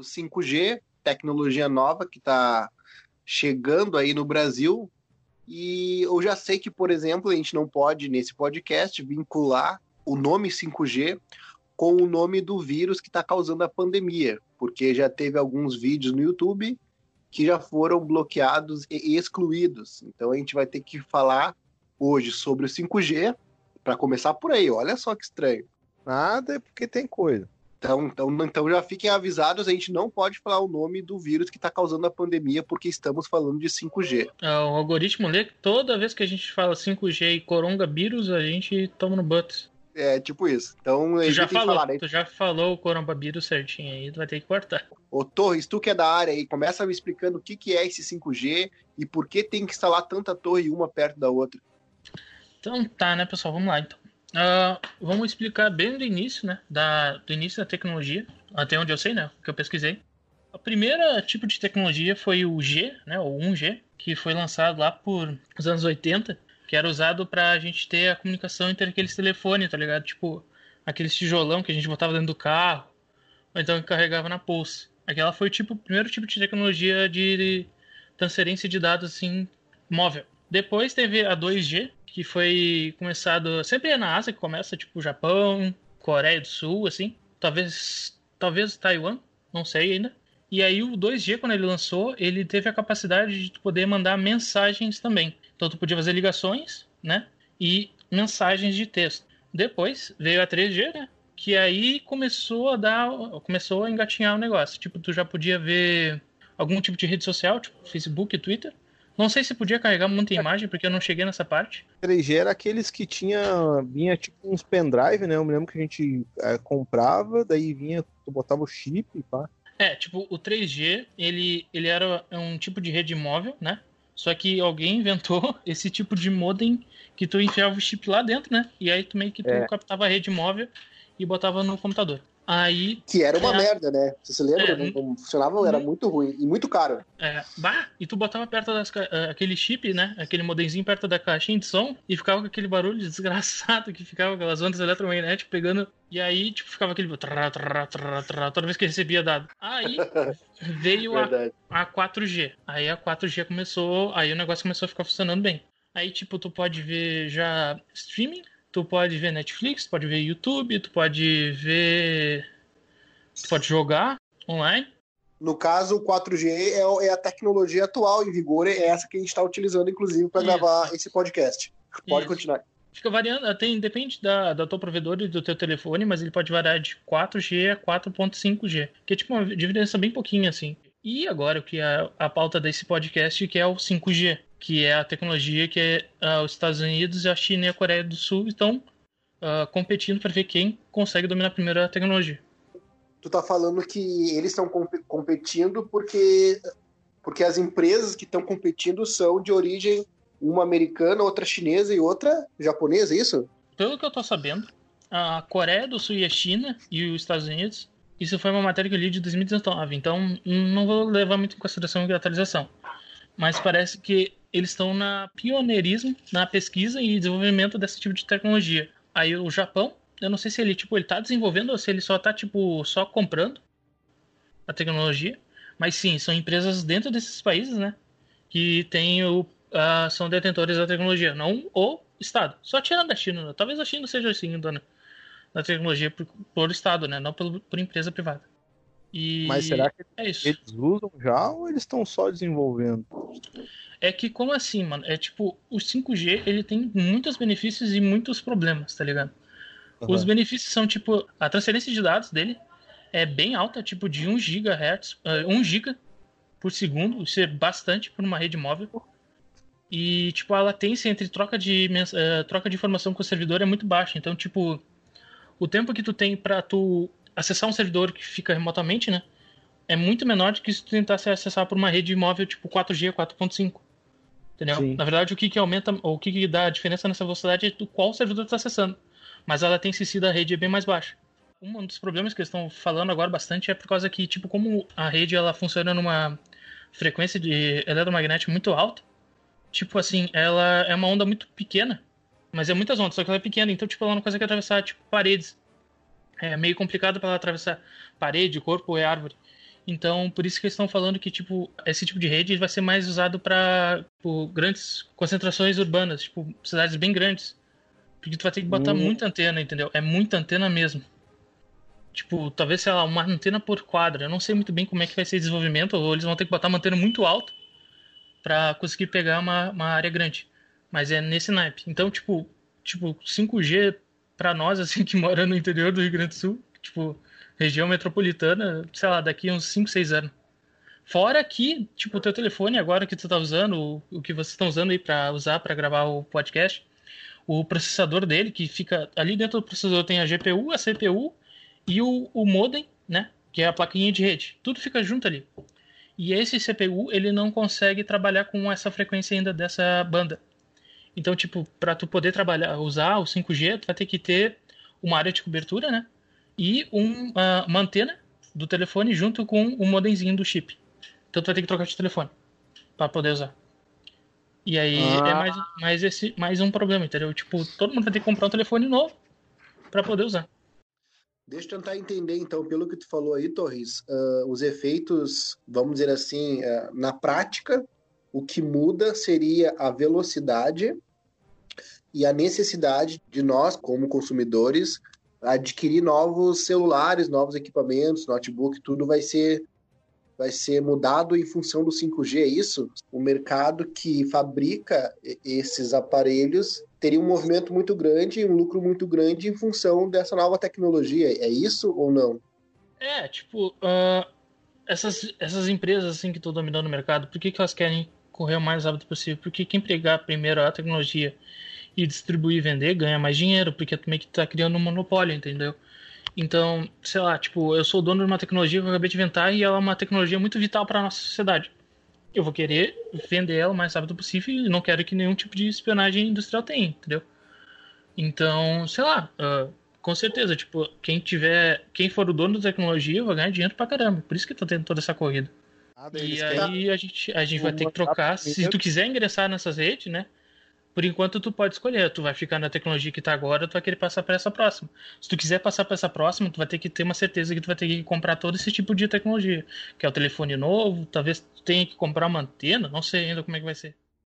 o 5G, tecnologia nova que está chegando aí no Brasil. E eu já sei que, por exemplo, a gente não pode, nesse podcast, vincular o nome 5G com o nome do vírus que está causando a pandemia, porque já teve alguns vídeos no YouTube que já foram bloqueados e excluídos. Então a gente vai ter que falar hoje sobre o 5G, para começar por aí. Olha só que estranho. Nada é porque tem coisa. Então, então, então já fiquem avisados, a gente não pode falar o nome do vírus que está causando a pandemia, porque estamos falando de 5G. É, o algoritmo lê que toda vez que a gente fala 5G e coronavírus, a gente toma no butts. É, tipo isso. Então, tu já falou, falar, né? tu já falou o coronavírus certinho aí, tu vai ter que cortar. Ô Torres, tu que é da área aí, começa me explicando o que, que é esse 5G e por que tem que instalar tanta torre uma perto da outra. Então tá, né, pessoal? Vamos lá então. Uh, vamos explicar bem do início, né? Da, do início da tecnologia, até onde eu sei, né? Que eu pesquisei. A primeira tipo de tecnologia foi o G, né? O 1G, que foi lançado lá por os anos 80, que era usado pra gente ter a comunicação entre aqueles telefones, tá ligado? Tipo, aqueles tijolão que a gente botava dentro do carro, ou então que carregava na pulse. Aquela foi tipo, o primeiro tipo de tecnologia de transferência de dados assim móvel. Depois teve a 2G, que foi começado. Sempre é na Ásia que começa, tipo Japão, Coreia do Sul, assim. Talvez. Talvez Taiwan, não sei ainda. E aí o 2G, quando ele lançou, ele teve a capacidade de poder mandar mensagens também. Então tu podia fazer ligações, né? E mensagens de texto. Depois veio a 3G, né? Que aí começou a dar. Começou a engatinhar o negócio. Tipo, tu já podia ver algum tipo de rede social, tipo Facebook, Twitter. Não sei se podia carregar muita imagem, porque eu não cheguei nessa parte. 3G era aqueles que tinha vinha tipo uns pendrive, né? Eu me lembro que a gente é, comprava, daí vinha, tu botava o chip e pá. É, tipo, o 3G, ele, ele era um tipo de rede móvel, né? Só que alguém inventou esse tipo de modem que tu enfiava o chip lá dentro, né? E aí tu meio que tu é. captava a rede móvel e botava no computador. Aí. Que era uma é, merda, né? Você se lembra? É, não, funcionava, era muito ruim e muito caro. É, bah, e tu botava perto das, uh, aquele chip, né? Aquele modemzinho perto da caixinha de som e ficava com aquele barulho desgraçado que ficava aquelas ondas eletromagnéticas pegando. E aí, tipo, ficava aquele. Trá, trá, trá, trá, toda vez que recebia dado. Aí veio a, a 4G. Aí a 4G começou. Aí o negócio começou a ficar funcionando bem. Aí, tipo, tu pode ver já streaming, tu pode ver Netflix, tu pode ver YouTube, tu pode ver. Tu pode jogar online. No caso, o 4G é, é, a tecnologia atual em vigor, é essa que a gente está utilizando, inclusive, para gravar esse podcast. Pode Isso. continuar. Fica variando, tem, depende da, da tua provedor e do teu telefone, mas ele pode variar de 4G a 4.5G, que é tipo uma diferença bem pouquinho assim. E agora o que é a pauta desse podcast, que é o 5G que é a tecnologia que uh, os Estados Unidos, a China e a Coreia do Sul estão uh, competindo para ver quem consegue dominar primeiro a tecnologia. Tu tá falando que eles estão comp competindo porque porque as empresas que estão competindo são de origem uma americana, outra chinesa e outra japonesa, é isso? Pelo que eu tô sabendo, a Coreia do Sul e a China e os Estados Unidos, isso foi uma matéria que eu li de 2019, então não vou levar muito em consideração a atualização. Mas parece que eles estão na pioneirismo, na pesquisa e desenvolvimento desse tipo de tecnologia. Aí o Japão, eu não sei se ele tipo ele tá desenvolvendo ou se ele só tá tipo só comprando a tecnologia, mas sim, são empresas dentro desses países, né, que tem o uh, são detentores da tecnologia, não o estado. Só tirando da China, né? talvez a China seja assim, dona da tecnologia por, por estado, né, não por, por empresa privada. E Mas será que é eles usam já ou eles estão só desenvolvendo? É que, como assim, mano? É tipo, o 5G ele tem muitos benefícios e muitos problemas, tá ligado? Uhum. Os benefícios são, tipo, a transferência de dados dele é bem alta, tipo de 1 GHz, uh, 1 GB por segundo, isso é bastante por uma rede móvel. E, tipo, a latência entre troca de, uh, troca de informação com o servidor é muito baixa. Então, tipo, o tempo que tu tem para tu acessar um servidor que fica remotamente, né? É muito menor do que se tu tentasse acessar por uma rede móvel tipo 4G, 4.5. Entendeu? Sim. Na verdade, o que, que aumenta, o que, que dá a diferença nessa velocidade é do qual servidor está acessando. Mas a latência da rede é bem mais baixa. Um dos problemas que eles estão falando agora bastante é por causa que, tipo, como a rede ela funciona numa frequência de eletromagnética muito alta, tipo assim, ela é uma onda muito pequena, mas é muitas ondas, só que ela é pequena, então, tipo, ela não consegue atravessar, tipo, paredes. É meio complicado para ela atravessar parede, corpo e árvore. Então, por isso que eles estão falando que, tipo, esse tipo de rede vai ser mais usado para tipo, grandes concentrações urbanas, tipo, cidades bem grandes. Porque tu vai ter que botar hum. muita antena, entendeu? É muita antena mesmo. Tipo, talvez, sei lá, uma antena por quadra. Eu não sei muito bem como é que vai ser o desenvolvimento, ou eles vão ter que botar uma antena muito alta para conseguir pegar uma, uma área grande. Mas é nesse naipe. Então, tipo, tipo 5G para nós, assim, que mora no interior do Rio Grande do Sul, tipo, região metropolitana, sei lá, daqui uns 5, 6 anos. Fora que, tipo, o teu telefone agora que tu tá usando, o, o que vocês estão usando aí para usar para gravar o podcast, o processador dele, que fica ali dentro do processador tem a GPU, a CPU e o, o modem, né, que é a plaquinha de rede. Tudo fica junto ali. E esse CPU, ele não consegue trabalhar com essa frequência ainda dessa banda. Então, tipo, para tu poder trabalhar, usar o 5G, tu vai ter que ter uma área de cobertura, né? E um, uh, uma antena do telefone junto com o modemzinho do chip. Então tu vai ter que trocar de telefone para poder usar. E aí é ah. é mais, mais, esse, mais um problema, entendeu? Tipo, todo mundo vai ter que comprar um telefone novo para poder usar. Deixa eu tentar entender, então, pelo que tu falou aí, Torres, uh, os efeitos, vamos dizer assim, uh, na prática, o que muda seria a velocidade e a necessidade de nós, como consumidores, adquirir novos celulares, novos equipamentos, notebook, tudo vai ser vai ser mudado em função do 5G, é isso? O mercado que fabrica esses aparelhos teria um movimento muito grande, um lucro muito grande em função dessa nova tecnologia. É isso ou não? É, tipo, uh, essas, essas empresas assim que estão dominando o mercado, por que, que elas querem correr o mais rápido possível? Porque quem pegar primeiro a tecnologia e distribuir e vender ganha mais dinheiro, porque tu meio que tá criando um monopólio, entendeu? Então, sei lá, tipo, eu sou dono de uma tecnologia que eu acabei de inventar e ela é uma tecnologia muito vital para nossa sociedade. Eu vou querer vender ela o mais rápido possível e não quero que nenhum tipo de espionagem industrial tenha, entendeu? Então, sei lá, uh, com certeza, tipo, quem tiver, quem for o dono da tecnologia vai ganhar dinheiro pra caramba. Por isso que tá tendo toda essa corrida. Ah, e aí a gente, a gente vai ter que trocar. Se tu quiser ingressar nessas redes, né? Por enquanto tu pode escolher, tu vai ficar na tecnologia que tá agora, tu vai querer passar para essa próxima. Se tu quiser passar para essa próxima, tu vai ter que ter uma certeza que tu vai ter que comprar todo esse tipo de tecnologia, que é o telefone novo, talvez tu tenha que comprar uma antena, não sei ainda como é que vai ser.